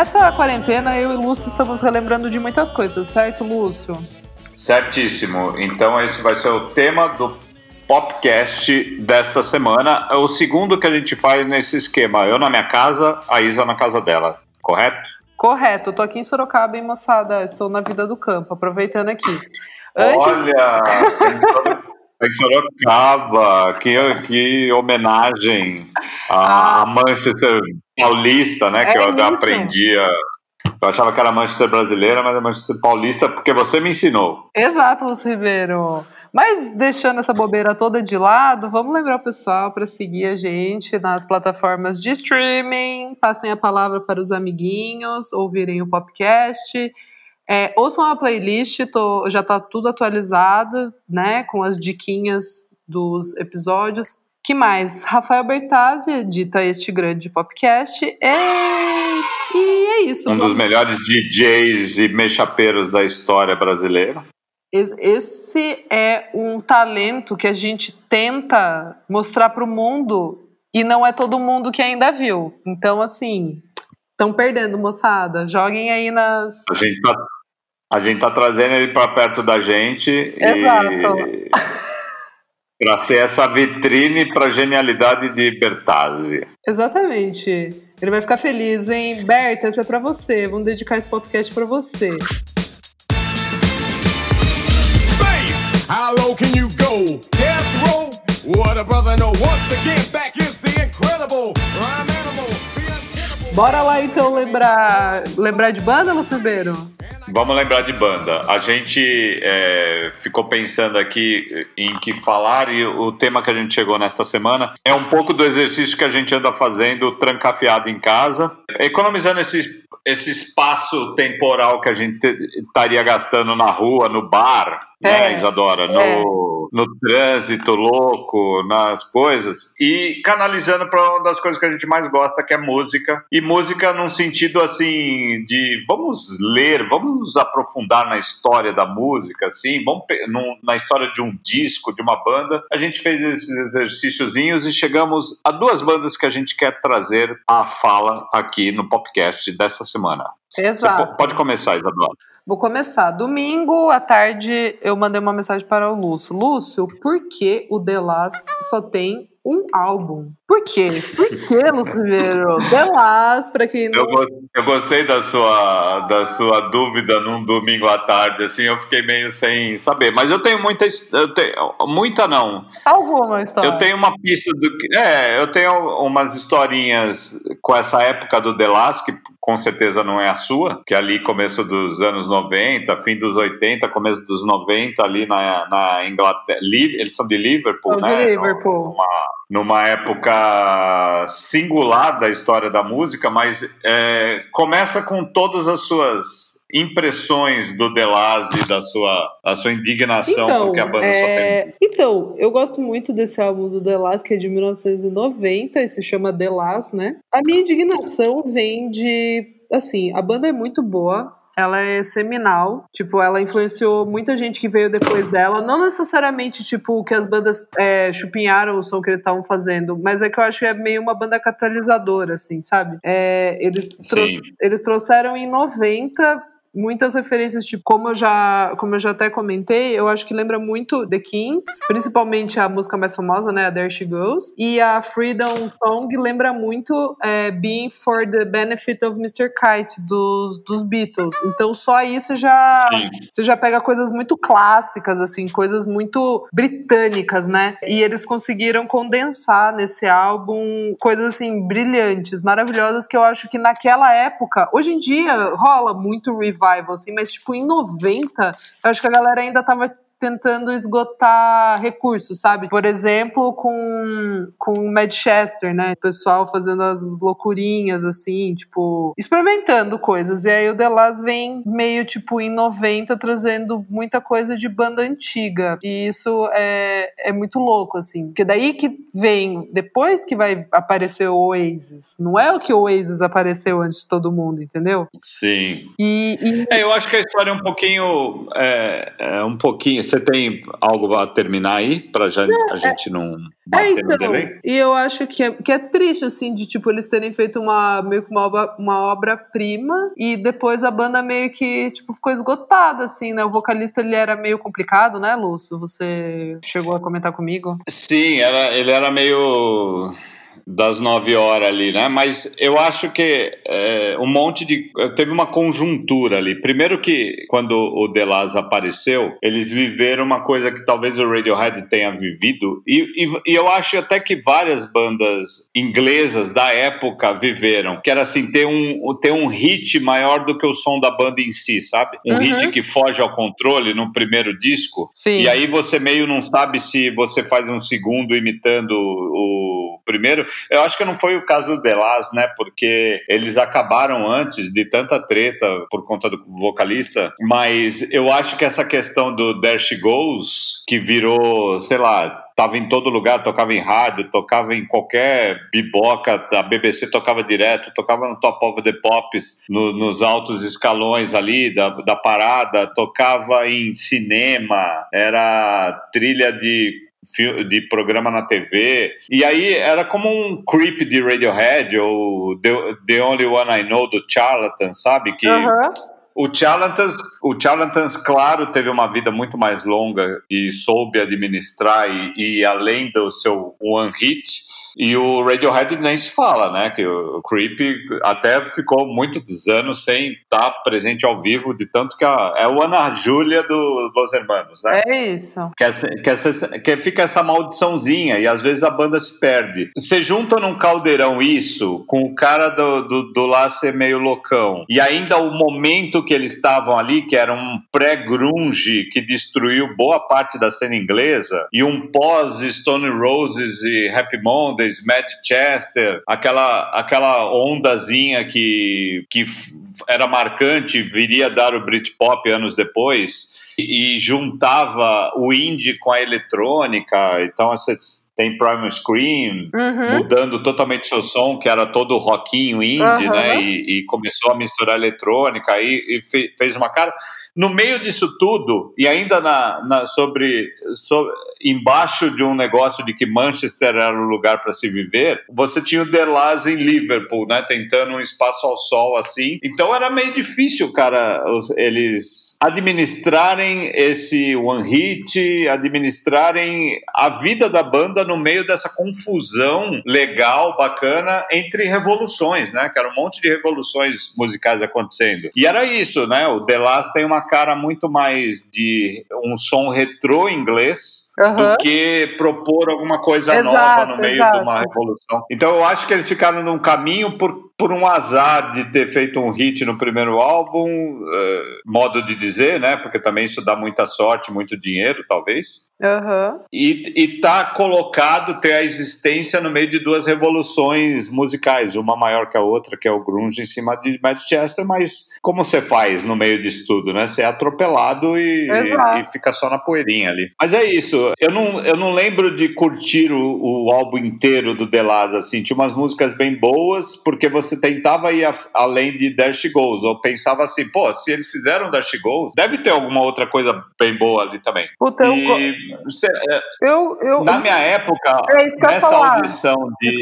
nessa quarentena eu e o Lúcio estamos relembrando de muitas coisas, certo, Lúcio? Certíssimo. Então esse vai ser o tema do podcast desta semana. É o segundo que a gente faz nesse esquema. Eu na minha casa, a Isa na casa dela. Correto? Correto. Tô aqui em Sorocaba, hein, moçada? Estou na vida do campo, aproveitando aqui. Antes... Olha, em Sorocaba, que, que homenagem à, ah. Manchester paulista, né? É que eu isso. aprendia. Eu achava que era Manchester brasileira, mas é Manchester paulista porque você me ensinou. Exato, Lúcio Ribeiro. Mas deixando essa bobeira toda de lado, vamos lembrar o pessoal para seguir a gente nas plataformas de streaming, passem a palavra para os amiguinhos, ouvirem o podcast. É, ouçam a playlist, tô, já está tudo atualizado, né? Com as diquinhas dos episódios. que mais? Rafael Bertazzi edita este grande podcast. E, e é isso. Um dos melhores DJs e mexapeiros da história brasileira. Esse é um talento que a gente tenta mostrar para o mundo e não é todo mundo que ainda viu. Então, assim, estão perdendo, moçada. Joguem aí nas. A gente tá, a gente tá trazendo ele para perto da gente. Exato. para ser essa vitrine para genialidade de Bertazzi. Exatamente. Ele vai ficar feliz, hein? Berta, essa é para você. Vamos dedicar esse podcast para você. How low can you go? Death row? What a brother know. Once again, back is the incredible rhyme animal. Bora lá então lembrar, lembrar de banda, Lúcio Ribeiro? Vamos lembrar de banda. A gente é, ficou pensando aqui em que falar e o tema que a gente chegou nesta semana é um pouco do exercício que a gente anda fazendo trancafiado em casa, economizando esse, esse espaço temporal que a gente estaria gastando na rua, no bar, né, é, Isadora? No, é. No trânsito louco, nas coisas, e canalizando para uma das coisas que a gente mais gosta, que é música. E música num sentido assim de vamos ler, vamos aprofundar na história da música, assim, vamos num, na história de um disco, de uma banda. A gente fez esses exercíciozinhos e chegamos a duas bandas que a gente quer trazer à fala aqui no podcast dessa semana. Exato. Você pode começar, Isadora. Vou começar. Domingo à tarde eu mandei uma mensagem para o Lúcio. Lúcio, por que o The Last só tem um álbum. Por quê? Por que? The Last, pra quem não... Eu gostei da sua, da sua dúvida num domingo à tarde, assim, eu fiquei meio sem saber. Mas eu tenho muita... Eu tenho, muita não. Alguma história. Eu tenho uma pista do... É, eu tenho umas historinhas com essa época do The Last, que com certeza não é a sua, que é ali começo dos anos 90, fim dos 80, começo dos 90, ali na, na Inglaterra. Eles são de Liverpool, são né? De Liverpool. Uma, numa época singular da história da música, mas é, começa com todas as suas impressões do Delase, da sua, da sua indignação então, porque a banda é... só tem. Então, eu gosto muito desse álbum do Delase, que é de 1990, e se chama Delase, né? A minha indignação vem de. Assim, a banda é muito boa, ela é seminal. Tipo, ela influenciou muita gente que veio depois dela. Não necessariamente, tipo, que as bandas é, chupinharam o som que eles estavam fazendo, mas é que eu acho que é meio uma banda catalisadora, assim, sabe? É, eles, trou eles trouxeram em 90 muitas referências, tipo, como eu já, como eu já até comentei, eu acho que lembra muito The Kings, principalmente a música mais famosa, né, a There She Goes, e a Freedom Song lembra muito é, Being for the Benefit of Mr. Kite dos, dos Beatles. Então só isso já você já pega coisas muito clássicas assim, coisas muito britânicas, né? E eles conseguiram condensar nesse álbum coisas assim brilhantes, maravilhosas que eu acho que naquela época, hoje em dia rola muito revival, assim, mas tipo, em 90, eu acho que a galera ainda tava tentando esgotar recursos, sabe? Por exemplo, com, com o Manchester, né? O pessoal fazendo as loucurinhas, assim, tipo, experimentando coisas. E aí o The Last vem meio, tipo, em 90, trazendo muita coisa de banda antiga. E isso é, é muito louco, assim. Porque daí que vem, depois que vai aparecer o Oasis. Não é o que o Oasis apareceu antes de todo mundo, entendeu? Sim. E, e... É, eu acho que a história é um pouquinho. É, é um pouquinho você tem algo a terminar aí para já a gente não bater é, então, no delay? E eu acho que é, que é triste, assim, de tipo, eles terem feito uma meio que uma obra, uma obra-prima e depois a banda meio que tipo, ficou esgotada, assim, né? O vocalista ele era meio complicado, né, Lúcio? Você chegou a comentar comigo? Sim, era, ele era meio das nove horas ali, né? Mas eu acho que é, um monte de. Teve uma conjuntura ali. Primeiro que quando o Delaz apareceu, eles viveram uma coisa que talvez o Radiohead tenha vivido, e, e, e, eu acho até que várias bandas inglesas da época viveram, que era assim, ter um, ter um hit maior do que o som da banda em si, sabe? Um uhum. hit que foge ao controle no primeiro disco. Sim. E aí você meio não sabe se você faz um segundo imitando o primeiro. Eu acho que não foi o caso do Delas, né? Porque eles acabaram antes de tanta treta por conta do vocalista. Mas eu acho que essa questão do There She Goes, que virou, sei lá, tava em todo lugar, tocava em rádio, tocava em qualquer biboca, a BBC tocava direto, tocava no Top of the Pops, no, nos altos escalões ali da, da parada, tocava em cinema, era trilha de de programa na TV. E aí era como um creep de Radiohead ou The, The Only One I Know do Charlatan, sabe? Que o Charlatans, o Charlatans, claro, teve uma vida muito mais longa e soube administrar e, e além do seu one hit, e o Radiohead nem se fala, né? Que o Creep até ficou muitos anos sem estar presente ao vivo, de tanto que a, é o Ana Júlia do Los Hermanos, né? É isso. Que, que, que fica essa maldiçãozinha e às vezes a banda se perde. Você junta num caldeirão isso com o cara do, do, do lá ser meio loucão e ainda o momento que eles estavam ali, que era um pré-grunge que destruiu boa parte da cena inglesa e um pós-Stone Roses e Happy Monday Mondays, Chester, aquela, aquela ondazinha que, que era marcante, viria a dar o Britpop anos depois e juntava o indie com a eletrônica. Então você tem Primal Scream uhum. mudando totalmente seu som, que era todo rockinho indie, uhum. né? E, e, começou a misturar eletrônica e, e fez uma cara. No meio disso tudo, e ainda na, na sobre, sobre embaixo de um negócio de que Manchester era o lugar para se viver, você tinha o Delas em Liverpool, né? Tentando um espaço ao sol assim. Então era meio difícil, cara, eles administrarem esse one hit, administrarem a vida da banda no meio dessa confusão legal, bacana entre revoluções, né? Que era um monte de revoluções musicais acontecendo. E era isso, né? O Delas tem uma cara muito mais de um som retrô inglês uhum. do que propor alguma coisa exato, nova no meio exato. de uma revolução. Então eu acho que eles ficaram num caminho por, por um azar de ter feito um hit no primeiro álbum, uh, modo de dizer, né? Porque também isso dá muita sorte, muito dinheiro, talvez. Uhum. E, e tá colocado ter a existência no meio de duas revoluções musicais, uma maior que a outra, que é o grunge em cima de Manchester, mas como você faz no meio disso tudo, né? Você é atropelado e, e, e, fica só na poeirinha ali. Mas é isso. Eu não, eu não lembro de curtir o, o álbum inteiro do The Last, assim. Tinha umas músicas bem boas, porque você tentava ir a, além de Dash Goals. Ou pensava assim, pô, se eles fizeram Dash Goals, deve ter alguma outra coisa bem boa ali também. Puta, e, eu... É, eu, eu, na minha época, é nessa audição de,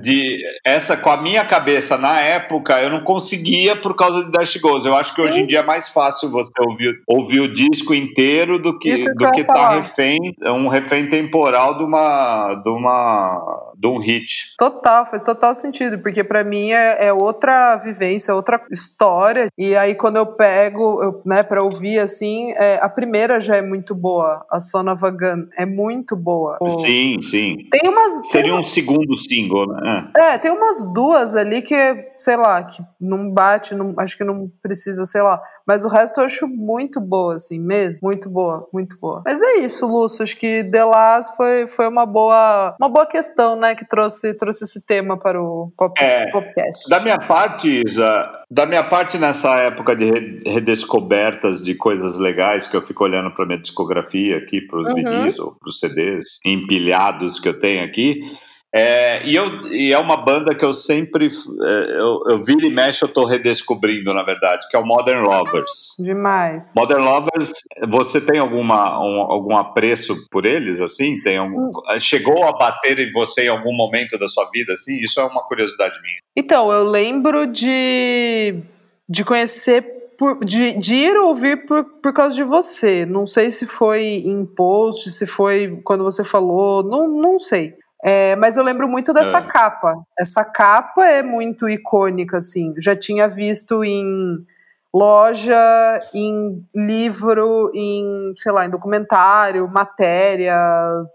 de essa com a minha cabeça na época, eu não conseguia por causa de Dash Goals. Eu acho que Sim. hoje em dia é mais fácil você ouvir, ouvir o disco inteiro do que, do que tá refém, um refém temporal de uma, de uma de um hit. Total, faz total sentido, porque para mim é, é, outra vivência, outra história. E aí quando eu pego, eu, né, para ouvir assim, é, a primeira já é muito boa, a Son of a Gun é muito boa. Sim, sim. Tem umas seria tem um segundo single, né? É. é, tem umas duas ali que, sei lá, que não bate, não, acho que não precisa, sei lá. Mas o resto eu acho muito boa, assim, mesmo. Muito boa, muito boa. Mas é isso, Lúcio. Acho que The Last foi, foi uma boa uma boa questão, né? Que trouxe, trouxe esse tema para o pop, é, podcast. Da minha parte, Isa, da minha parte nessa época de redescobertas de coisas legais, que eu fico olhando para minha discografia aqui, para os uhum. vídeos ou para os CDs empilhados que eu tenho aqui, É, e, eu, e é uma banda que eu sempre. É, eu, eu vira e mexe, eu tô redescobrindo, na verdade, que é o Modern Lovers. Demais. Modern Lovers, você tem alguma, um, algum apreço por eles, assim? Tem algum, hum. Chegou a bater em você em algum momento da sua vida, assim? Isso é uma curiosidade minha. Então, eu lembro de, de conhecer por, de, de, ir ouvir por, por causa de você. Não sei se foi em post, se foi quando você falou, não, não sei. É, mas eu lembro muito dessa é. capa. Essa capa é muito icônica, assim. Já tinha visto em loja, em livro, em, sei lá, em documentário, matéria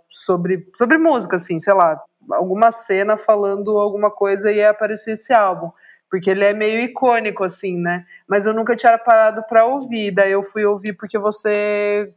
sobre, sobre música, assim, sei lá, alguma cena falando alguma coisa e ia aparecer esse álbum. Porque ele é meio icônico, assim, né? Mas eu nunca tinha parado para ouvir. Daí eu fui ouvir porque você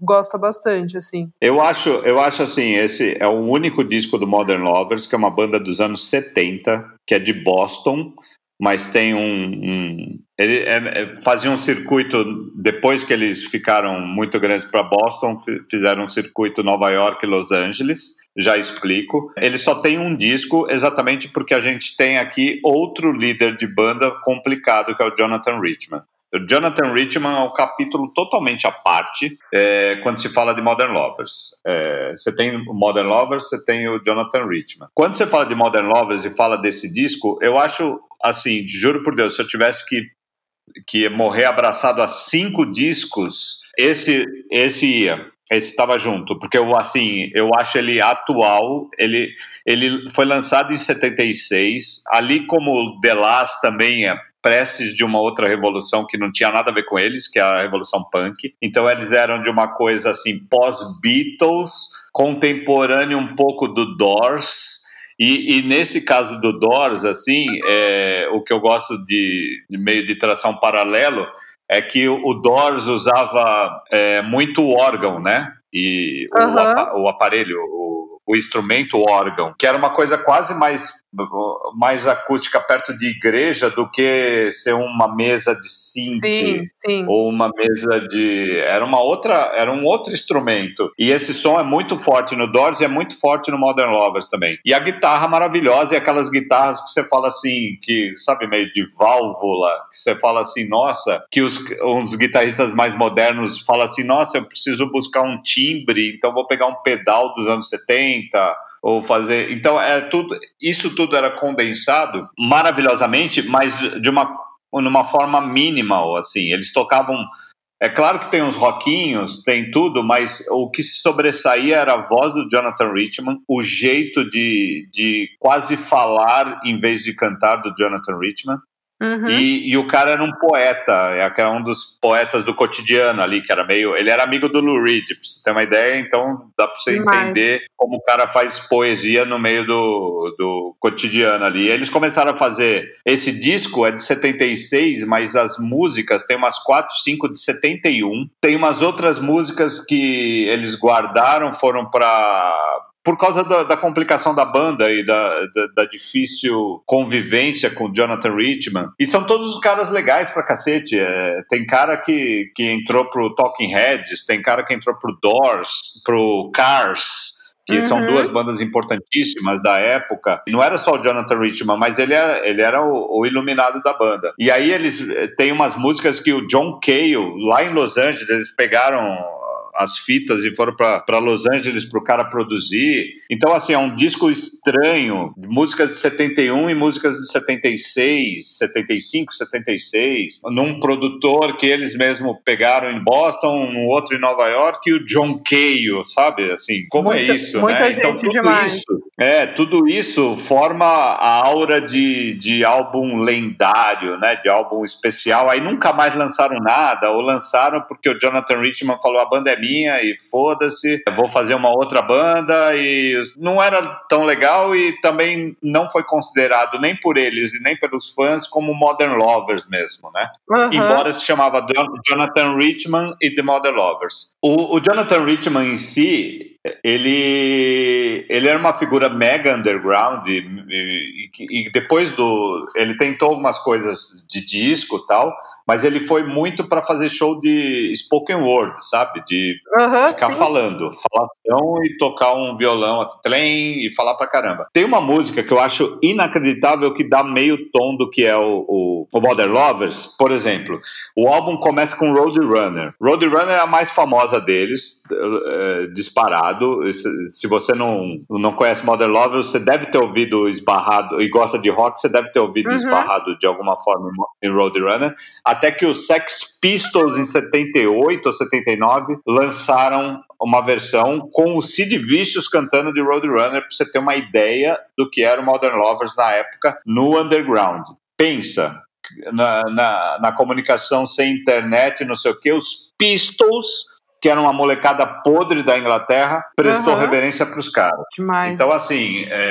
gosta bastante, assim. Eu acho, eu acho assim, esse é o único disco do Modern Lovers, que é uma banda dos anos 70, que é de Boston, mas tem um. um ele é, é, fazia um circuito, depois que eles ficaram muito grandes para Boston, fizeram um circuito Nova York e Los Angeles, já explico. Ele só tem um disco exatamente porque a gente tem aqui outro líder de banda complicado, que é o Jonathan Richman. O Jonathan Richman é um capítulo totalmente à parte é, quando se fala de Modern Lovers. É, você tem o Modern Lovers, você tem o Jonathan Richman. Quando você fala de Modern Lovers e fala desse disco, eu acho, assim, juro por Deus, se eu tivesse que, que morrer abraçado a cinco discos, esse, esse ia. Esse estava junto, porque eu, assim, eu acho ele atual. Ele, ele foi lançado em 76. Ali, como The Last também é prestes de uma outra revolução que não tinha nada a ver com eles, que é a revolução punk. Então eles eram de uma coisa assim pós-Beatles, contemporâneo um pouco do Doors. E, e, nesse caso do Doors, assim, é, o que eu gosto de, de meio de tração paralelo é que o, Doors usava é, muito órgão, né? E uhum. o, o, aparelho, o, o instrumento órgão, que era uma coisa quase mais mais acústica perto de igreja do que ser uma mesa de synth sim, sim. ou uma mesa de era uma outra era um outro instrumento e esse som é muito forte no Doors e é muito forte no Modern Lovers também e a guitarra maravilhosa e aquelas guitarras que você fala assim que sabe meio de válvula que você fala assim nossa que os uns guitarristas mais modernos falam assim nossa eu preciso buscar um timbre então vou pegar um pedal dos anos 70 ou fazer. Então, é tudo, isso tudo era condensado maravilhosamente, mas de uma, numa forma mínima, assim. Eles tocavam. É claro que tem uns rockinhos, tem tudo, mas o que se sobressaía era a voz do Jonathan Richman, o jeito de, de quase falar em vez de cantar do Jonathan Richman. Uhum. E, e, o cara era um poeta, era um dos poetas do cotidiano ali, que era meio. Ele era amigo do Lou Reed, pra você ter uma ideia, então dá pra você Demais. entender como o cara faz poesia no meio do, do cotidiano ali. E eles começaram a fazer. Esse disco é de 76, mas as músicas tem umas 4, 5 de 71. Tem umas outras músicas que eles guardaram, foram para por causa da, da, complicação da banda e da, da, da, difícil convivência com o Jonathan Richman. E são todos os caras legais pra cacete. É, tem cara que, que entrou pro Talking Heads, tem cara que entrou pro Doors, pro Cars que uhum. são duas bandas importantíssimas da época. E não era só o Jonathan Richman, mas ele era, ele era o, o, iluminado da banda. E aí eles eh, têm umas músicas que o John Cale, lá em Los Angeles, eles pegaram as fitas e foram para Los Angeles para o cara produzir. Então, assim, é um disco estranho, músicas de 71 e músicas de 76, 75, 76, num produtor que eles mesmo pegaram em Boston, um outro em Nova York e o John Cale, sabe? Assim, como é muita, é isso, né? Então, tudo demais. isso, é, tudo isso forma a aura de, de álbum lendário, né? De álbum especial. Aí nunca mais lançaram nada, ou lançaram porque o Jonathan Richman falou a banda é minha minha e foda-se, vou fazer uma outra banda e não era tão legal e também não foi considerado nem por eles e nem pelos fãs como Modern Lovers mesmo, né? Uhum. Embora se chamava Jonathan Richman e The Modern Lovers. O, o Jonathan Richman em si, ele, ele era uma figura mega underground e, e, e, depois do ele tentou algumas coisas de disco tal mas ele foi muito para fazer show de spoken word, sabe? De uhum, ficar sim. falando, falação e tocar um violão assim, trem e falar pra caramba. Tem uma música que eu acho inacreditável que dá meio tom do que é o, o, o Modern Lovers, por exemplo. O álbum começa com Roadrunner. Roadrunner é a mais famosa deles, é, disparado. Se você não, não conhece Modern Lovers, você deve ter ouvido esbarrado e gosta de rock, você deve ter ouvido uhum. esbarrado de alguma forma em Roadrunner. Até que os Sex Pistols, em 78 ou 79, lançaram uma versão com o Sid Vicious cantando de Roadrunner, para você ter uma ideia do que era o Modern Lovers na época no underground. Pensa, na, na, na comunicação sem internet, não sei o que, os Pistols que era uma molecada podre da Inglaterra, prestou uhum. reverência para os caras. Demais. Então, assim, é,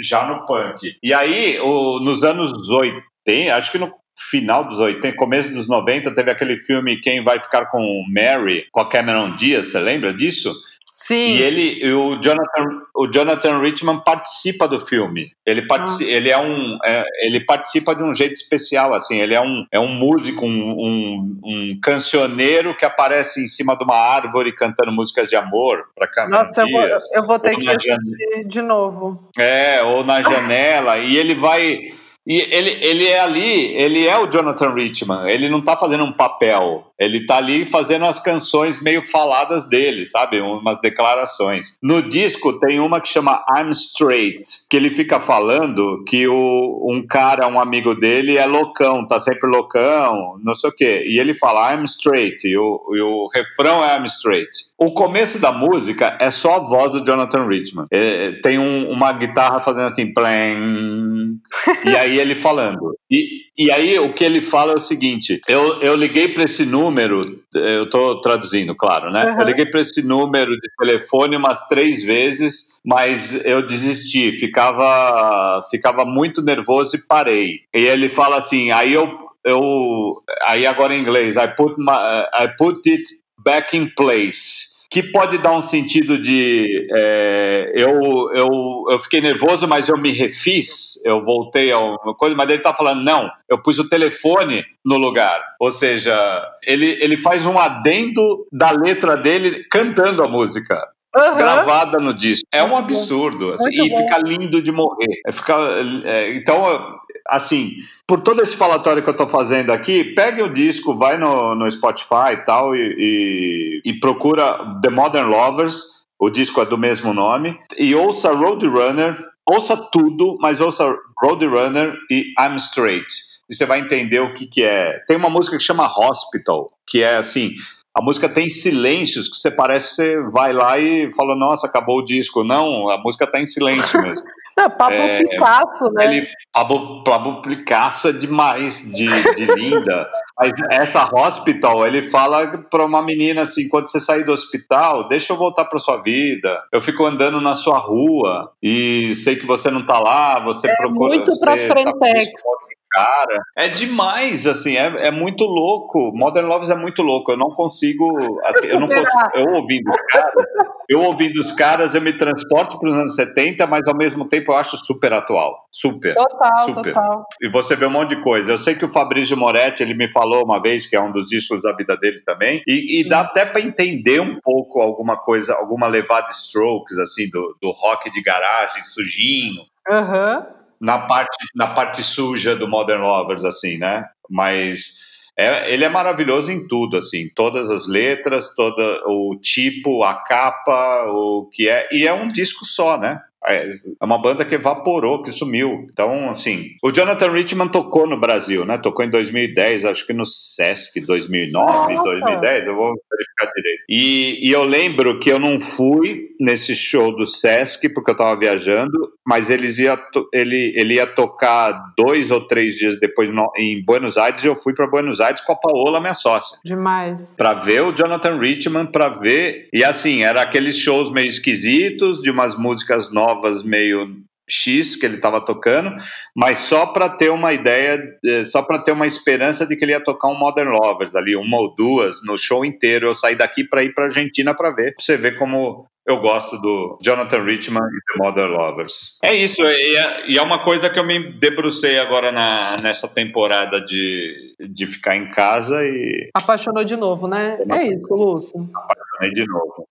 já no punk. E aí, o, nos anos 80, acho que no final dos 80, começo dos 90, teve aquele filme Quem Vai Ficar com Mary, com a Cameron Diaz, você lembra disso? Sim. E ele, o Jonathan, o Jonathan Richman participa do filme. Ele, participa, ah. ele é um, é, ele participa de um jeito especial, assim. Ele é um, é um músico, um, um, um cancioneiro que aparece em cima de uma árvore cantando músicas de amor para Cameron Nossa, Dias, eu vou, eu vou ter que assistir de novo. É, ou na janela. e ele vai e ele, ele é ali, ele é o Jonathan Richman, ele não tá fazendo um papel, ele tá ali fazendo as canções meio faladas dele, sabe? Umas declarações. No disco tem uma que chama I'm Straight, que ele fica falando que o, um cara, um amigo dele, é loucão, tá sempre loucão, não sei o quê. E ele fala I'm straight, e o, e o refrão é I'm straight. O começo da música é só a voz do Jonathan Richman. É, tem um, uma guitarra fazendo assim, plam, e aí ele falando. E, e aí o que ele fala é o seguinte: eu, eu liguei para esse número, eu estou traduzindo, claro, né? Uhum. Eu liguei para esse número de telefone umas três vezes, mas eu desisti, ficava, ficava muito nervoso e parei. E ele fala assim: aí eu, eu aí agora em inglês, I put, my, I put it back in place que pode dar um sentido de é, eu, eu, eu fiquei nervoso, mas eu me refiz, eu voltei a uma coisa, mas ele está falando, não, eu pus o telefone no lugar. Ou seja, ele, ele faz um adendo da letra dele cantando a música. Uhum. Gravada no disco. É um absurdo. Assim, e fica lindo de morrer. É, fica, é, então, assim, por todo esse falatório que eu estou fazendo aqui, pegue o disco, vai no, no Spotify e tal, e, e, e procura The Modern Lovers, o disco é do mesmo nome, e ouça Roadrunner, ouça tudo, mas ouça Roadrunner e I'm Straight. E você vai entender o que, que é. Tem uma música que chama Hospital, que é assim, a música tem silêncios que você parece que você vai lá e fala, nossa, acabou o disco. Não, a música está em silêncio mesmo. É, Pablo é, Picasso, né? Ele, Pablo, Pablo Picasso é demais de, de linda. Mas essa hospital, ele fala para uma menina assim: quando você sair do hospital, deixa eu voltar para sua vida. Eu fico andando na sua rua e sei que você não tá lá, você é procura. Muito para Frentex. Tá cara. É demais, assim, é, é muito louco. Modern Loves é muito louco. Eu não consigo. Assim, eu não consigo. Eu ouvindo os caras, eu ouvindo os caras, eu me transporto para os anos 70, mas ao mesmo tempo eu acho super atual. Super. Total, super. total. E você vê um monte de coisa. Eu sei que o Fabrício Moretti, ele me falou uma vez, que é um dos discos da vida dele também, e, e dá até para entender um pouco alguma coisa, alguma levada strokes, assim, do, do rock de garagem, sujinho. Aham. Uhum na parte, na parte suja do Modern Lovers, assim, né? Mas é, ele é maravilhoso em tudo, assim, todas as letras, todo o tipo, a capa, o que é, e é um disco só, né? É, é uma banda que evaporou, que sumiu. Então, assim, o Jonathan Richman tocou no Brasil, né? Tocou em 2010, acho que no Sesc 2009, Nossa. 2010, eu vou verificar direito. E, e eu lembro que eu não fui nesse show do Sesc porque eu tava viajando, mas eles ia ele, ele ia tocar dois ou três dias depois no, em Buenos Aires e eu fui para Buenos Aires com a Paola, minha sócia. Demais. Para ver o Jonathan Richman, para ver. E assim, era aqueles shows meio esquisitos, de umas músicas novas novas meio X que ele estava tocando, mas só para ter uma ideia, eh, só para ter uma esperança de que ele ia tocar um Modern Lovers ali, uma ou duas no show inteiro. Eu saí daqui para ir para Argentina para ver, pra você ver como eu gosto do Jonathan Richman e The Mother Lovers. É isso, e é, e é uma coisa que eu me debrucei agora na, nessa temporada de, de ficar em casa e. Apaixonou de novo, né? É isso, Lúcio. Apaixonei de novo.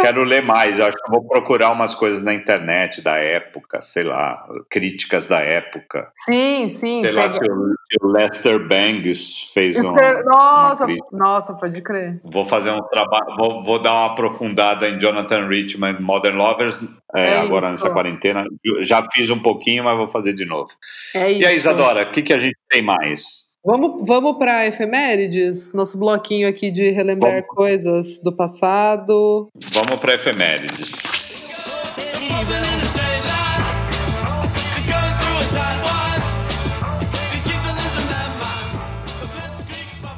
Quero ler mais, acho que vou procurar umas coisas na internet da época, sei lá, críticas da época. Sim, sim. Sei pega... lá se o, Lester Bangs fez um. Nossa, nossa, pode crer. Vou fazer um trabalho, vou, vou, dar uma aprofundada em Jonathan Richman, Modern Lovers, é, é agora nessa quarentena. Já fiz um pouquinho, mas vou fazer de novo. É e aí, Isadora, o que, que a gente tem mais? Vamos, vamos para efemérides? Nosso bloquinho aqui de relembrar vamos. coisas do passado. Vamos para efemérides.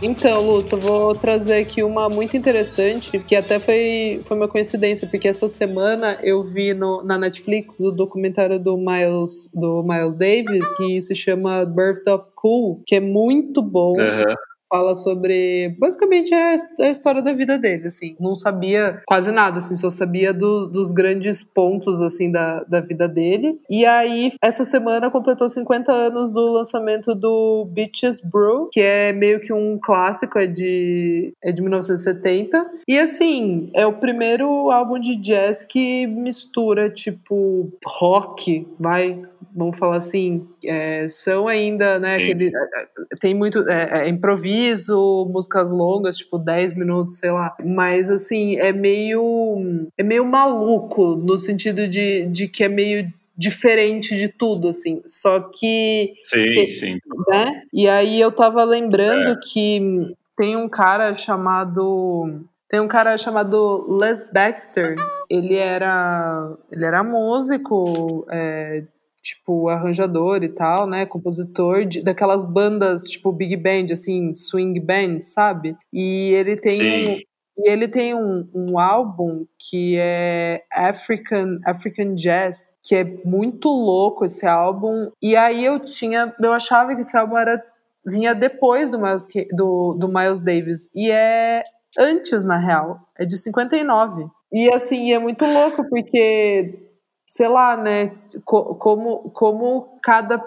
Então, Luta, vou trazer aqui uma muito interessante, que até foi, foi uma coincidência, porque essa semana eu vi no, na Netflix o documentário do Miles, do Miles Davis, que se chama Birth of Cool, que é muito bom. Uhum fala sobre basicamente é a história da vida dele, assim. Não sabia quase nada, assim, só sabia do, dos grandes pontos, assim, da, da vida dele. E aí, essa semana completou 50 anos do lançamento do Beaches Brew, que é meio que um clássico, é de, é de 1970. E assim, é o primeiro álbum de jazz que mistura, tipo, rock, vai, vamos falar assim, é, são ainda, né, aquele, é, é, tem muito, é, é, improviso, músicas longas, tipo 10 minutos, sei lá, mas assim, é meio, é meio maluco, no sentido de, de que é meio diferente de tudo, assim, só que... Sim, que, sim. Né, e aí eu tava lembrando é. que tem um cara chamado... Tem um cara chamado Les Baxter. Ele era, ele era músico, é, tipo, arranjador e tal, né? Compositor de, daquelas bandas, tipo, big band, assim, swing band, sabe? E ele tem Sim. um. E ele tem um, um álbum que é African, African Jazz, que é muito louco esse álbum. E aí eu tinha. Eu achava que esse álbum era, vinha depois do Miles, do, do Miles Davis. E é antes, na real. É de 59. E assim, é muito louco, porque sei lá, né, como, como cada,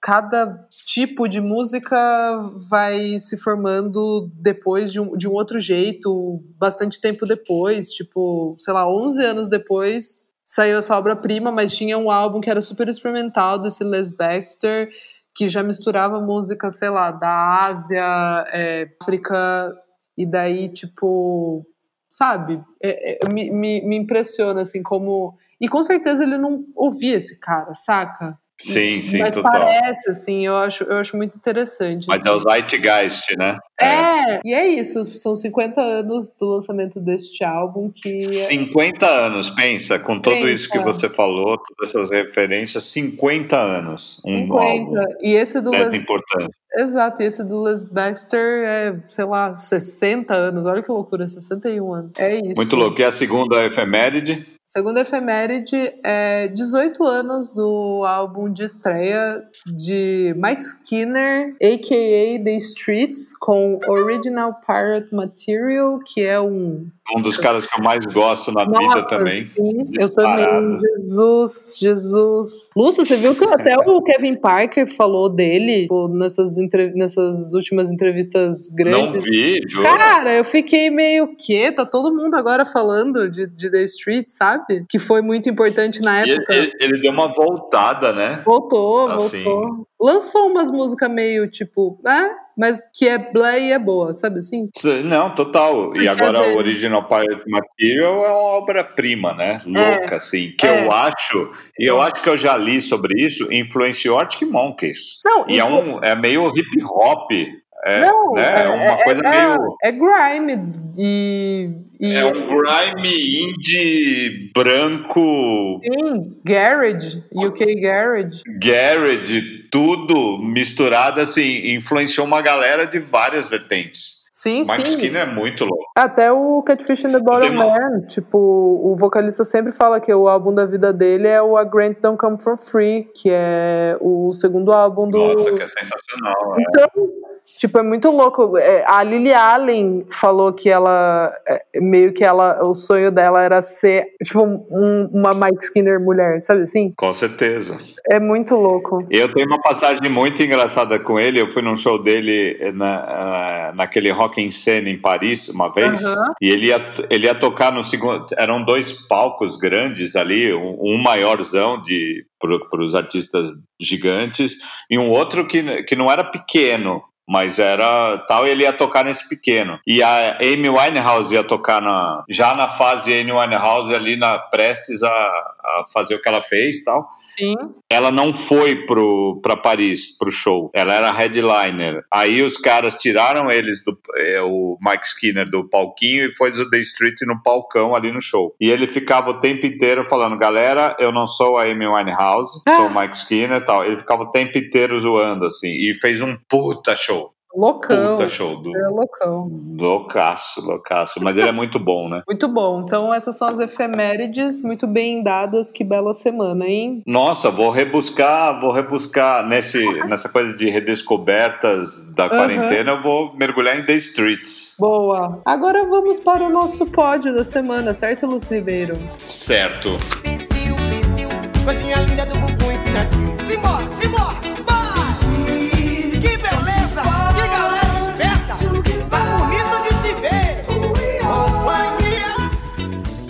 cada tipo de música vai se formando depois de um, de um outro jeito, bastante tempo depois, tipo, sei lá, 11 anos depois saiu essa obra-prima, mas tinha um álbum que era super experimental desse Les Baxter, que já misturava música, sei lá, da Ásia, é, África, e daí, tipo, sabe, é, é, me, me, me impressiona, assim, como e com certeza ele não ouvia esse cara, saca? Sim, sim, Mas total. parece, assim, eu acho, eu acho muito interessante. Mas assim. é o Zeitgeist, né? É. é, e é isso, são 50 anos do lançamento deste álbum que... 50 anos, pensa, com tudo pensa. isso que você falou, todas essas referências, 50 anos, um 50. álbum. E esse do Les... importância. Exato, e esse do Les Baxter é, sei lá, 60 anos, olha que loucura, 61 anos. É isso. Muito louco. E a segunda efeméride? Segunda efeméride é 18 anos do álbum de estreia de Mike Skinner, a.k.a. The Streets, com Original Pirate Material, que é um um dos caras que eu mais gosto na Nossa, vida também. Sim, eu também. Jesus, Jesus. Lúcio, você viu que até o Kevin Parker falou dele tipo, nessas, nessas últimas entrevistas grandes? Não vi, juro. Cara, eu fiquei meio que tá todo mundo agora falando de, de The Street, sabe? Que foi muito importante na época. Ele, ele, deu uma voltada, né? Voltou, assim. voltou lançou umas músicas meio tipo, né? Mas que é blé e é boa, sabe assim? Não, total. E agora o Original Pirate Material é uma obra-prima, né? É. Louca, é, assim. Que é. eu acho, e eu acho que eu já li sobre isso, influenciou Arctic Monkeys. Não, e é, um, é meio hip hop. É, não, né? é, uma é, coisa é, meio. É grime e, e, É um grime indie branco. Sim, garage, UK garage. Garage, tudo misturado assim, influenciou uma galera de várias vertentes. Sim, Mike sim. Skinner é muito louco. Até o Catfish in the Bottom Man, tipo, o vocalista sempre fala que o álbum da vida dele é o A Grant Don't Come From Free, que é o segundo álbum do... Nossa, que é sensacional. Então, Tipo, é muito louco. É, a Lily Allen falou que ela, é, meio que ela, o sonho dela era ser, tipo, um, uma Mike Skinner mulher, sabe assim? Com certeza. É muito louco. Eu tenho uma passagem muito engraçada com ele. Eu fui num show dele na, naquele Rock em Scène em Paris uma vez. Uhum. E ele ia, ele ia tocar no segundo. Eram dois palcos grandes ali, um, um maiorzão de para os artistas gigantes e um outro que, que não era pequeno, mas era tal, ele ia tocar nesse pequeno. E a Amy Winehouse ia tocar na, já na fase Amy Winehouse ali na prestes a, a fazer o que ela fez tal. Sim. Ela não foi pro para Paris pro show. Ela era headliner. Aí os caras tiraram eles do é, o Mike Skinner do palquinho e foi o The Street no palcão ali no show. E ele ficava o tempo inteiro falando: "Galera, eu não sou a Amy Winehouse, ah. sou o Mike Skinner", tal. Ele ficava o tempo inteiro zoando assim e fez um puta show Loucão. Puta show do. É loucão. Loucaço, loucaço. Mas ele é muito bom, né? Muito bom. Então, essas são as efemérides muito bem dadas. Que bela semana, hein? Nossa, vou rebuscar, vou rebuscar nesse, nessa coisa de redescobertas da quarentena. Eu vou mergulhar em The Streets. Boa. Agora vamos para o nosso pódio da semana, certo, Lúcio Ribeiro? Certo. Coisinha linda do bumbum empinadinho. Simbora, simbora!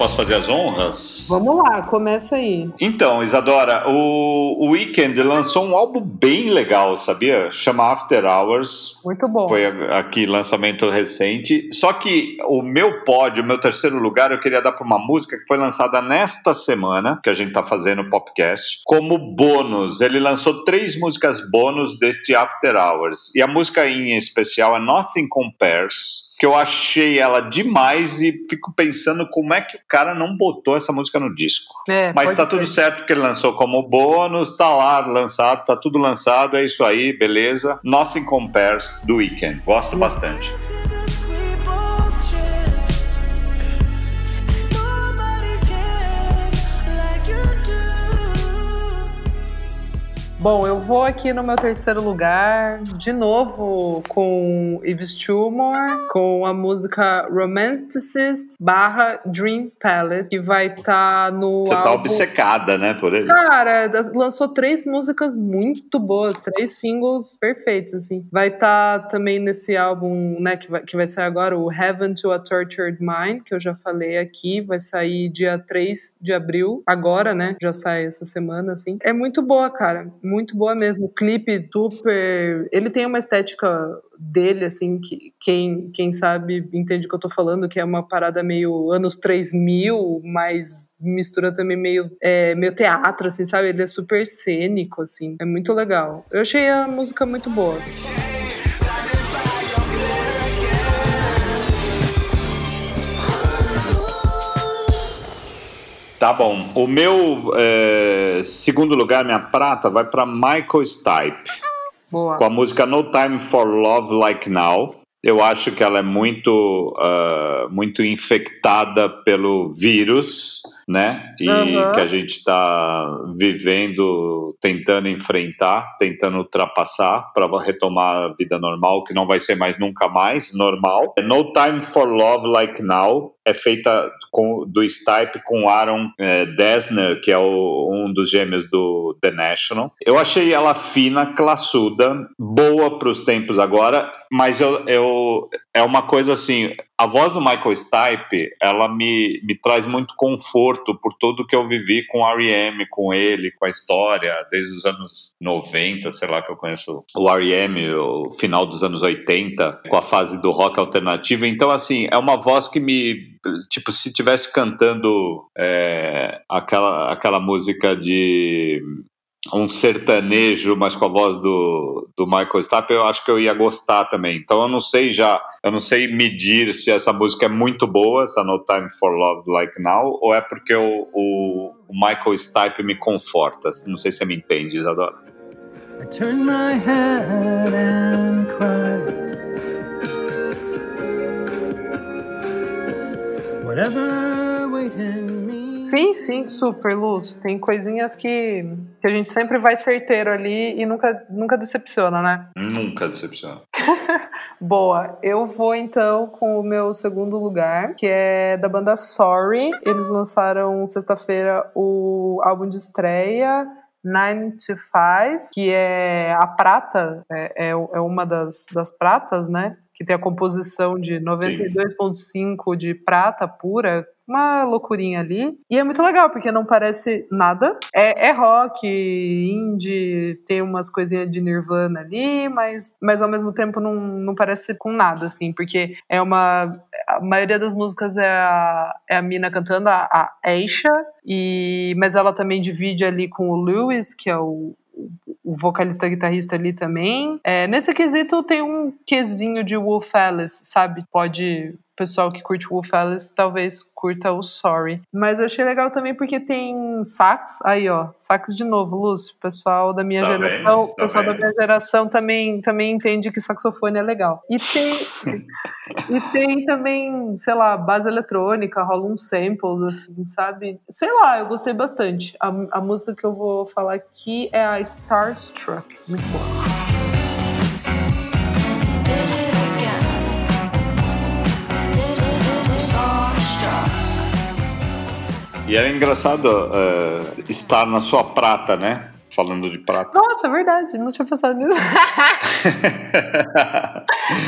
Posso fazer as honras? Vamos lá, começa aí. Então, Isadora, o, Weekend lançou um álbum bem legal, sabia? Chama After Hours. Muito bom. Foi aqui lançamento recente. Só que o meu pódio, o meu terceiro lugar, eu queria dar para uma música que foi lançada nesta semana, que a gente está fazendo o podcast, como bônus. Ele lançou três músicas bônus deste After Hours. E a música em especial é Nothing Compares que eu achei ela demais e fico pensando como é que o cara não botou essa música no disco. É, Mas tá tudo certo porque ele lançou como bônus, tá lá lançado, tá tudo lançado, é isso aí, beleza. Nothing Compares do Weekend. Gosto bastante. Bom, eu vou aqui no meu terceiro lugar, de novo com Yves Tumor, com a música Romanticist barra Dream Palette, que vai estar tá no Você tá álbum... tá obcecada, né, por ele? Cara, lançou três músicas muito boas, três singles perfeitos, assim. Vai estar tá também nesse álbum, né, que vai, que vai sair agora, o Heaven to a Tortured Mind, que eu já falei aqui, vai sair dia 3 de abril, agora, né, já sai essa semana, assim. É muito boa, cara muito boa mesmo. O clipe super. Ele tem uma estética dele, assim, que quem, quem sabe entende o que eu tô falando, que é uma parada meio anos 3000, mas mistura também meio, é, meio teatro, assim, sabe? Ele é super cênico, assim. É muito legal. Eu achei a música muito boa. Tá bom. O meu é, segundo lugar, minha prata, vai para Michael Stipe. Boa. Com a música No Time for Love Like Now. Eu acho que ela é muito, uh, muito infectada pelo vírus né? E uhum. que a gente está vivendo, tentando enfrentar, tentando ultrapassar para retomar a vida normal, que não vai ser mais nunca mais normal. No Time for Love Like Now é feita com, do Stipe com Aaron é, Dessner, que é o, um dos gêmeos do The National. Eu achei ela fina, classuda, boa para os tempos agora, mas eu, eu, é uma coisa assim, a voz do Michael Stipe, ela me, me traz muito conforto por tudo que eu vivi com o R.E.M., com ele, com a história, desde os anos 90, sei lá, que eu conheço o R.E.M., o final dos anos 80, com a fase do rock alternativo. Então, assim, é uma voz que me... Tipo, se estivesse cantando é, aquela, aquela música de um sertanejo, mas com a voz do, do Michael Stipe, eu acho que eu ia gostar também. Então eu não sei já, eu não sei medir se essa música é muito boa, essa No Time for Love Like Now, ou é porque o, o, o Michael Stipe me conforta. Não sei se você me entende, Isadora. I turn my head and cry. Whatever waiting Sim, sim, super, Lúcio. Tem coisinhas que, que a gente sempre vai certeiro ali e nunca, nunca decepciona, né? Nunca decepciona. Boa. Eu vou então com o meu segundo lugar, que é da banda Sorry. Eles lançaram sexta-feira o álbum de estreia. 9 to 5, que é a prata, é, é, é uma das, das pratas, né? Que tem a composição de 92,5 de prata pura, uma loucurinha ali. E é muito legal, porque não parece nada. É, é rock, indie, tem umas coisinhas de Nirvana ali, mas, mas ao mesmo tempo não, não parece com nada, assim, porque é uma. A maioria das músicas é a, é a mina cantando, a, a Aisha, e, mas ela também divide ali com o Lewis, que é o, o vocalista guitarrista ali também. É, nesse quesito tem um quesinho de Wolf Alice, sabe? Pode pessoal que curte Wolf Alice talvez curta o Sorry. Mas eu achei legal também porque tem sax, aí ó, sax de novo, Lúcio, pessoal da minha tá geração, bem, tá pessoal bem. da minha geração também também entende que saxofone é legal. E tem e tem também, sei lá, base eletrônica, rola uns samples assim, sabe? Sei lá, eu gostei bastante. A, a música que eu vou falar aqui é a Starstruck, muito boa. E era engraçado uh, estar na sua prata, né? Falando de prata. Nossa, é verdade, não tinha pensado nisso.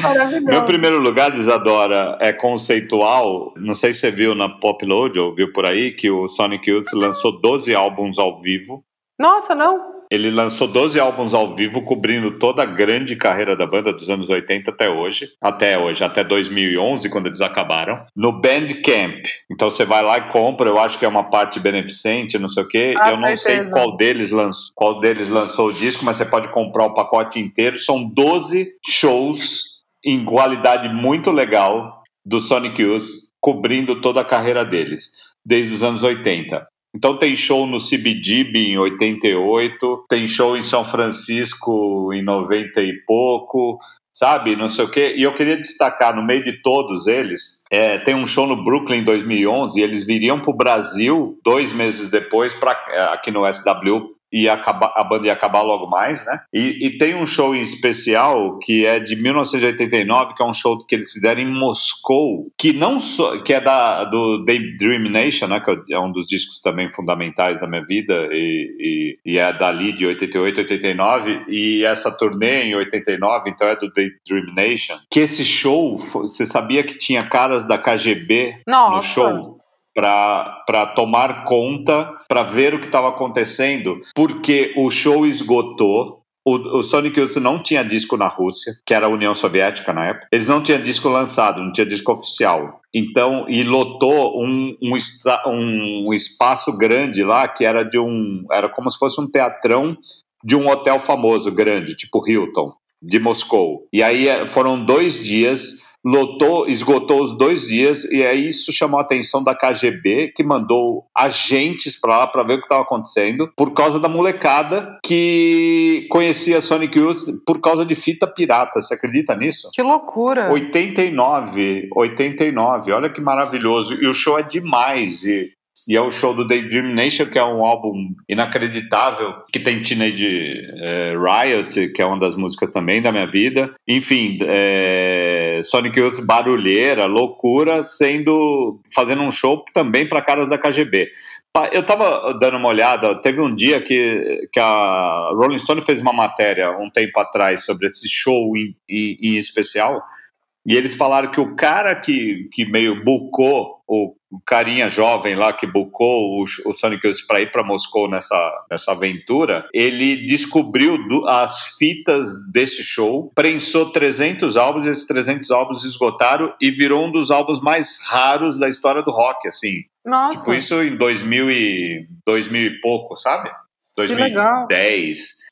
Maravilhoso. Meu primeiro lugar, Isadora, é conceitual. Não sei se você viu na Popload ou viu por aí que o Sonic Youth lançou 12 álbuns ao vivo. Nossa, não? Ele lançou 12 álbuns ao vivo, cobrindo toda a grande carreira da banda dos anos 80 até hoje. Até hoje, até 2011, quando eles acabaram. No Bandcamp. Então você vai lá e compra. Eu acho que é uma parte beneficente, não sei o quê. Ah, eu não sei qual deles, lançou, qual deles lançou o disco, mas você pode comprar o pacote inteiro. São 12 shows em qualidade muito legal do Sonic Youth, cobrindo toda a carreira deles, desde os anos 80. Então tem show no CBGB em 88, tem show em São Francisco em 90 e pouco, sabe? Não sei o quê. E eu queria destacar, no meio de todos eles, é, tem um show no Brooklyn em 2011 e eles viriam para o Brasil dois meses depois, pra, aqui no SW, e acabar, a banda ia acabar logo mais, né? E, e, tem um show em especial que é de 1989, que é um show que eles fizeram em Moscou, que não so, que é da do Dream Nation, né? Que é um dos discos também fundamentais da minha vida e, e, e é dali de 88, 89 e essa turnê em 89, então é do Dream Nation. Que esse show, você sabia que tinha caras da KGB Nossa. no show? para tomar conta, para ver o que estava acontecendo, porque o show esgotou. O, Sonic Youth não tinha disco na Rússia, que era a União Soviética na época. Eles não tinham disco lançado, não tinha disco oficial. Então, e lotou um, um, um espaço grande lá, que era de um. Era como se fosse um teatrão de um hotel famoso, grande, tipo Hilton, de Moscou. E aí eh, foram dois dias lotou, esgotou os dois dias, e aí isso chamou a atenção da KGB, que mandou agentes para lá para ver o que estava acontecendo, por causa da molecada que conhecia Sonic Youth por causa de fita pirata. Você acredita nisso? Que loucura! 89, 89, olha que maravilhoso. E o show é demais. E e é o show do Daydream Nation, que é um álbum inacreditável, que tem Teenage é, Riot, que é uma das músicas também da minha vida. Enfim, é, Sonic Youth barulheira, loucura, sendo fazendo um show também para caras da KGB. Eu tava dando uma olhada, teve um dia que, que a Rolling Stone fez uma matéria um tempo atrás sobre esse show em, em, em especial, e eles falaram que o cara que, que meio bucou, o carinha jovem lá que bucou o, o Sonic Youth para ir para Moscou nessa, nessa aventura, ele descobriu do, as fitas desse show, prensou 300 álbuns, e esses 300 álbuns esgotaram e virou um dos álbuns mais raros da história do rock, assim. Nossa. Tipo, isso em 2000 e, 2000 e pouco, sabe? 2010. É,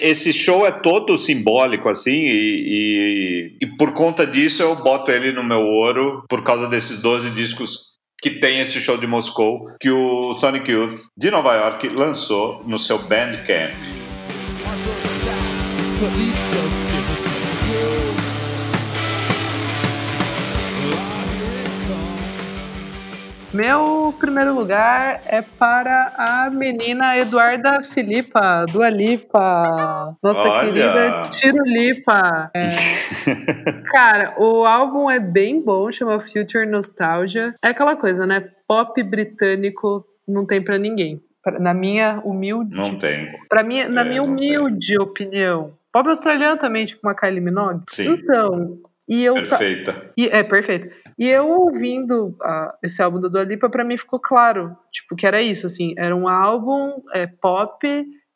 esse show é todo simbólico, assim, e, e, e, por conta disso eu boto ele no meu ouro, por causa desses 12 discos que tem esse show de Moscou, que o Sonic Youth de Nova York lançou no seu Bandcamp. Meu primeiro lugar é para a menina Eduarda Filipa, do Alipa, nossa Olha. querida Tirulipa. É. Cara, o álbum é bem bom, chama Future Nostalgia. É aquela coisa, né? Pop britânico não tem pra ninguém. Na minha humilde, Não tem. pra minha, na É, minha não tem. humilde opinião. Pop australiano também, tipo uma Kylie Minogue. Sim. Então, e eu ta- Perfeita. e, é, perfeito. E eu ouvindo ah, esse álbum da Dua Lipa, pra mim ficou claro, tipo, que era isso, assim, era um álbum é, pop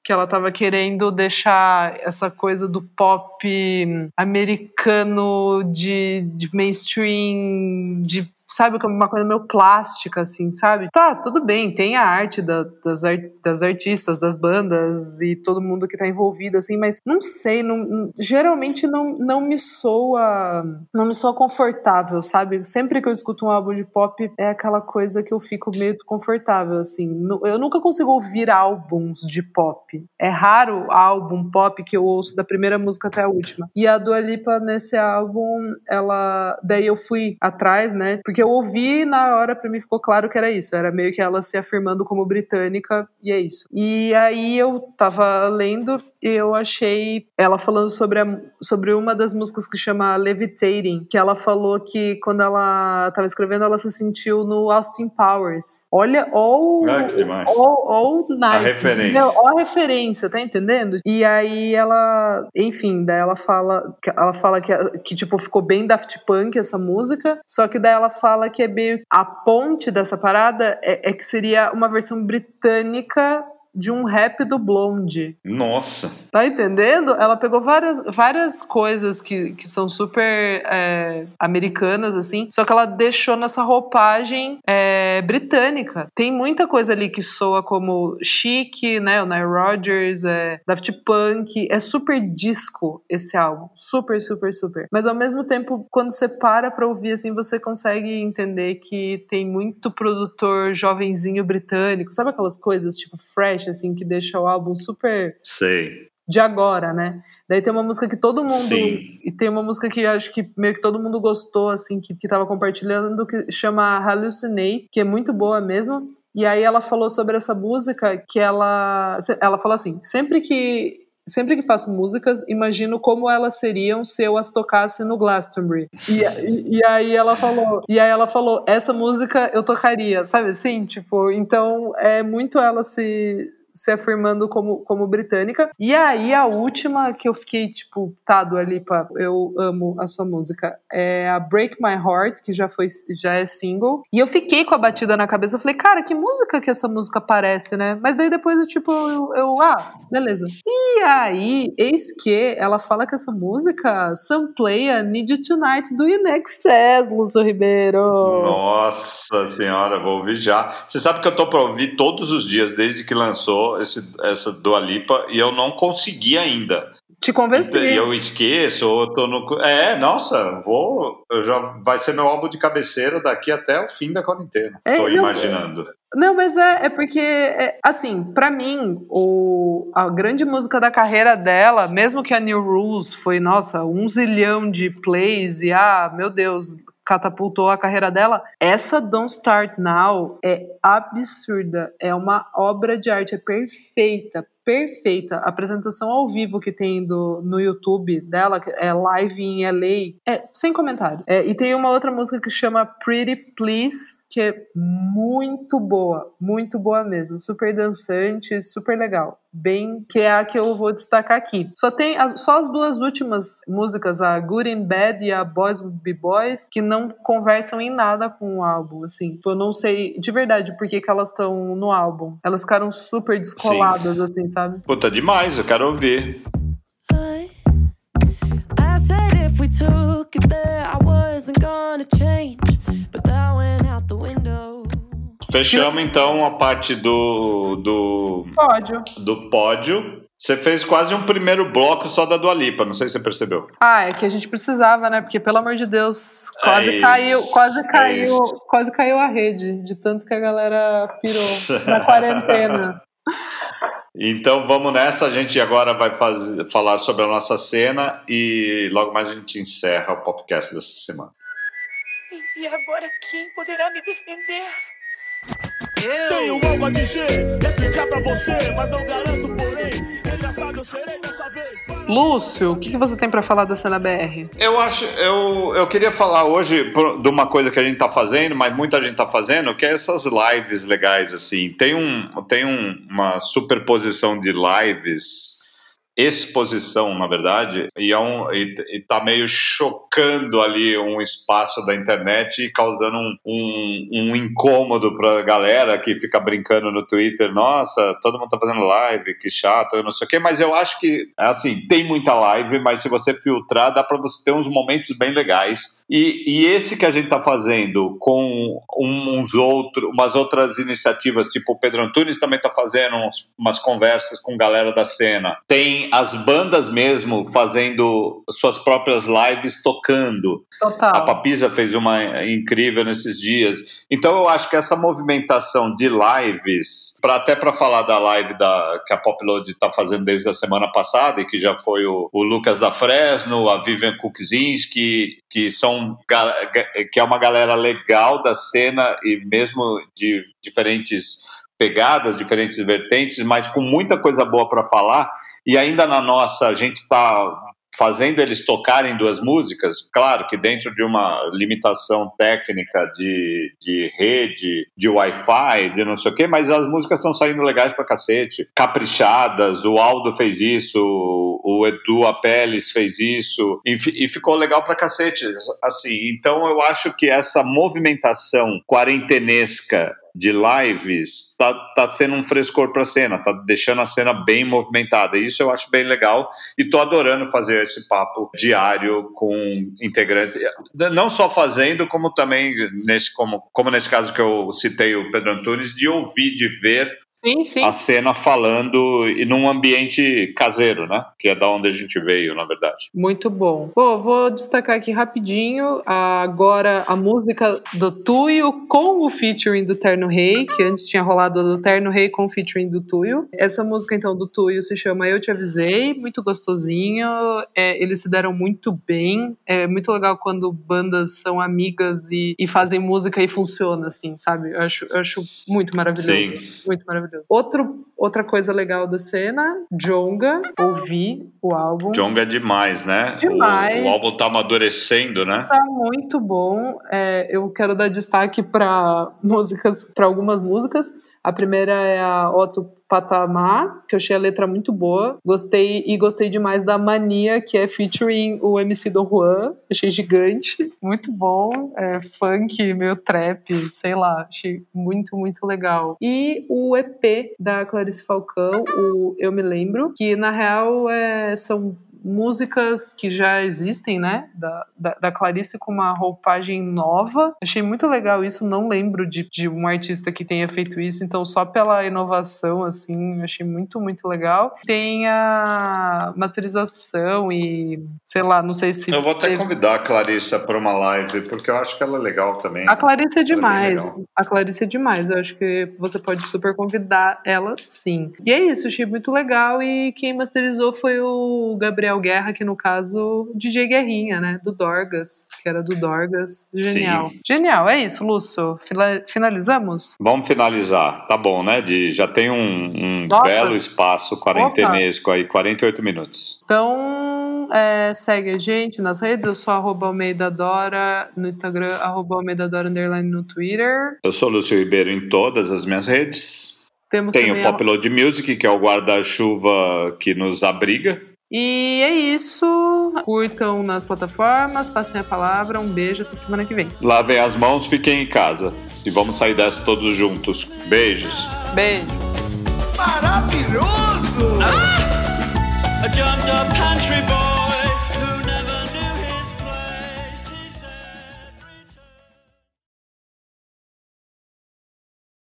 que ela tava querendo deixar essa coisa do pop americano de, de mainstream, de sabe, uma coisa meio plástica, assim, sabe? Tá, tudo bem, tem a arte da- das, das artistas, das bandas e todo mundo que tá envolvido, assim, mas não sei, não, geralmente não, não me soa não me soa confortável, sabe? Sempre que eu escuto um álbum de pop, é aquela coisa que eu fico meio desconfortável, assim. Eu nunca consigo ouvir álbuns de pop. É raro álbum pop que eu ouço da primeira música até a última. E a Dua Lipa, nesse álbum, ela... Daí eu fui atrás, né? Porque eu ouvi na hora, pra mim ficou claro que era isso. Era meio que ela se afirmando como britânica, e é isso. E aí eu tava lendo eu achei ela falando sobre, a- sobre uma das músicas que chama Levitating, que ela falou que quando ela tava escrevendo, ela se sentiu no Austin Powers. Olha, ou Ah, que demais. ou o naipe, referência. Ó a referência, tá entendendo? E aí ela, enfim, daí ela fala, ela fala que, que tipo ficou bem Daft Punk essa música, só que daí ela fala que é meio a ponte dessa parada é, é que seria uma versão britânica de um rap do Blonde. Nossa. Tá entendendo? Ela pegou várias, várias coisas que, que são super é, americanas, assim, só que ela deixou nessa roupagem é, britânica. Tem muita coisa ali que soa como chique, né? O Nile Rodgers, é, Daft Punk. É super disco esse álbum. Super, super, super. Mas ao mesmo tempo, quando você para pra ouvir, assim, você consegue entender que tem muito produtor jovenzinho britânico. Sabe aquelas coisas, tipo, fresh, assim, que deixa o álbum super Sei. de agora, né? Daí tem uma música que todo mundo. Sim. E tem uma música que acho que meio que todo mundo gostou, assim, que, que tava compartilhando, que chama Hallucinate, que é muito boa mesmo. E aí ela falou sobre essa música que ela. Ela falou assim: sempre que. Sempre que faço músicas, imagino como elas seriam se eu as tocasse no Glastonbury. E, e, e aí ela falou, e aí ela falou, essa música eu tocaria, sabe assim? Tipo, então é muito ela se se afirmando como, como britânica. E aí, a última que eu fiquei, tipo, tá, Dua Lipa, eu amo a sua música, é a Break My Heart, que já, foi, já é single. E eu fiquei com a batida na cabeça, eu falei, cara, que música que essa música parece, né? Mas daí depois eu, tipo, eu, eu ah, beleza. E aí, eis que ela fala que essa música sampleia Need You Tonight do Inexcess, Lúcio Ribeiro. Nossa senhora, vou ouvir já. Você sabe que eu tô pra ouvir todos os dias desde que lançou esse, essa Dua Lipa e eu não consegui ainda. Te convenci. E eu esqueço, ou eu tô no. É, nossa, vou. Eu já vai ser meu álbum de cabeceira daqui até o fim da quarentena. É, tô não, imaginando. Não, mas é, é porque, é, assim, pra mim, o, a grande música da carreira dela, mesmo que a New Rules foi, nossa, um zilhão de plays e, ah, meu Deus, catapultou a carreira dela, essa Don't Start Now é absurda, é uma obra de arte, é perfeita, perfeita. A apresentação ao vivo que tem do, no YouTube dela, é live em LA, é sem comentário. É, e tem uma outra música que chama Pretty Please, que é muito boa, muito boa mesmo. Super dançante, super legal. Bem, que é a que eu vou destacar aqui. Só tem as, só as duas últimas músicas, a Good and Bad e a Boys Be Boys, que não conversam em nada com o álbum, assim. Eu não sei de verdade por que, que elas estão no álbum. Elas ficaram super descoladas, assim, sabe? Puta, demais, eu quero ouvir. I said if we took it there, I wasn't gonna change. But that went out the window. Fechamos então a parte do, do, Pódio. do pódio. Você fez quase um primeiro bloco só da Dua Lipa, não sei se você percebeu. Ah, é que a gente precisava, né? Porque, pelo amor de Deus, quase É isso, caiu, quase é caiu, isso. quase caiu a rede, de tanto que a galera pirou na quarentena. Então vamos nessa, a gente agora vai fazer, falar sobre a nossa cena e logo mais a gente encerra o podcast dessa semana. E agora quem poderá me defender? Tenho algo a dizer, explicar pra você, mas não garanto, porém. Lúcio, o que, que você tem pra falar da cena BR? Eu acho, eu, eu queria falar hoje de uma coisa que a gente tá fazendo, mas muita gente tá fazendo, que é essas lives legais, assim. Tem, um, tem um- uma superposição de lives, exposição, na verdade, e, é um, e, e tá meio chocando ali um espaço da internet e causando um, um, um incômodo pra galera que fica brincando no Twitter, nossa, todo mundo tá fazendo live, que chato, eu não sei o quê, mas eu acho que, assim, tem muita live, mas se você filtrar, dá pra você ter uns momentos bem legais. E, e esse que a gente tá fazendo com uns outros, umas outras iniciativas, tipo o Pedro Antunes também tá fazendo uns- umas conversas com galera da cena. Tem as bandas mesmo fazendo suas próprias lives tocando. A Total. Papisa fez uma incrível nesses dias. Então eu acho que essa movimentação de lives, para até para falar da live da, que a Popload está fazendo desde a semana passada e que já foi o, o Lucas da Fresno, a Vivian Kuczynski, que são que é uma galera legal da cena e mesmo de diferentes pegadas, diferentes vertentes, mas com muita coisa boa para falar. E ainda na nossa, a gente está fazendo eles tocarem duas músicas, claro que dentro de uma limitação técnica de, de rede, de Wi-Fi, de não sei o quê, mas as músicas estão saindo legais pra cacete, caprichadas, o Aldo fez isso, o Edu Apeles fez isso, e, e ficou legal pra cacete, assim, então eu acho que essa movimentação quarentenesca de lives tá, tá sendo um frescor pra cena, tá deixando a cena bem movimentada. Isso eu acho bem legal e tô adorando fazer esse papo diário com integrantes, não só fazendo, como também nesse como, como nesse caso que eu citei o Pedro Antunes, de ouvir, de ver Sim, sim. a cena falando e num ambiente caseiro, né? Que é da onde a gente veio, na verdade. Muito bom. Pô, vou destacar aqui rapidinho agora a música do Tuyo com o featuring do Terno Rei, que antes tinha rolado do Terno Rei com o featuring do Tuyo. Essa música, então, do Tuyo se chama Eu Te Avisei, muito gostosinho. É, eles se deram muito bem. É muito legal quando bandas são amigas e, e fazem música e funciona, assim, sabe? Eu acho, eu acho muito maravilhoso. Sim. Muito maravilhoso. Outro, outra coisa legal da cena, Jonga, ouvi o álbum. Jonga é demais, né? Demais. O, o álbum tá amadurecendo, né? Tá muito bom. É, eu quero dar destaque para músicas, para algumas músicas. A primeira é a Otto Patamar, que eu achei a letra muito boa. Gostei e gostei demais da Mania, que é featuring o MC Don Juan. Achei gigante, muito bom. É, funk, meio trap, sei lá. Achei muito, muito legal. E o EP da Clarice Falcão, o Eu Me Lembro, que na real é, são músicas que já existem, né? Da, da, da Clarice com uma roupagem nova. Achei muito legal isso. Não lembro de, de um artista que tenha feito isso. Então, só pela inovação, assim, achei muito, muito legal. Tem a masterização e, sei lá, não sei se. Eu vou até teve- convidar a Clarissa para uma live, porque eu acho que ela é legal também. A Clarice é é demais. legal. A Clarice é demais. Eu acho que você pode super convidar ela, sim. E é isso, achei muito legal. E quem masterizou foi o Gabriel Guerra, que no caso, DJ Guerrinha, né? Do Dorgas, que era do Dorgas. Genial. Genial, é isso, Lúcio. Finalizamos? Vamos finalizar. Tá bom, né? De, já tem um, um belo espaço quarentenesco aí, 48 minutos. Então, é, segue a gente nas redes. Eu sou arroba Almeida Dora no Instagram, arroba Almeida Dora underline no Twitter. Eu sou Lúcio Ribeiro em todas as minhas redes. Temos Tem o a- Popload Music, que é o guarda-chuva que nos abriga. E é isso. Curtam nas plataformas, passem a palavra. Um beijo, até semana que vem. Lavem as mãos, fiquem em casa. E vamos sair dessa todos juntos. Beijos. Beijo. Maravilhoso! A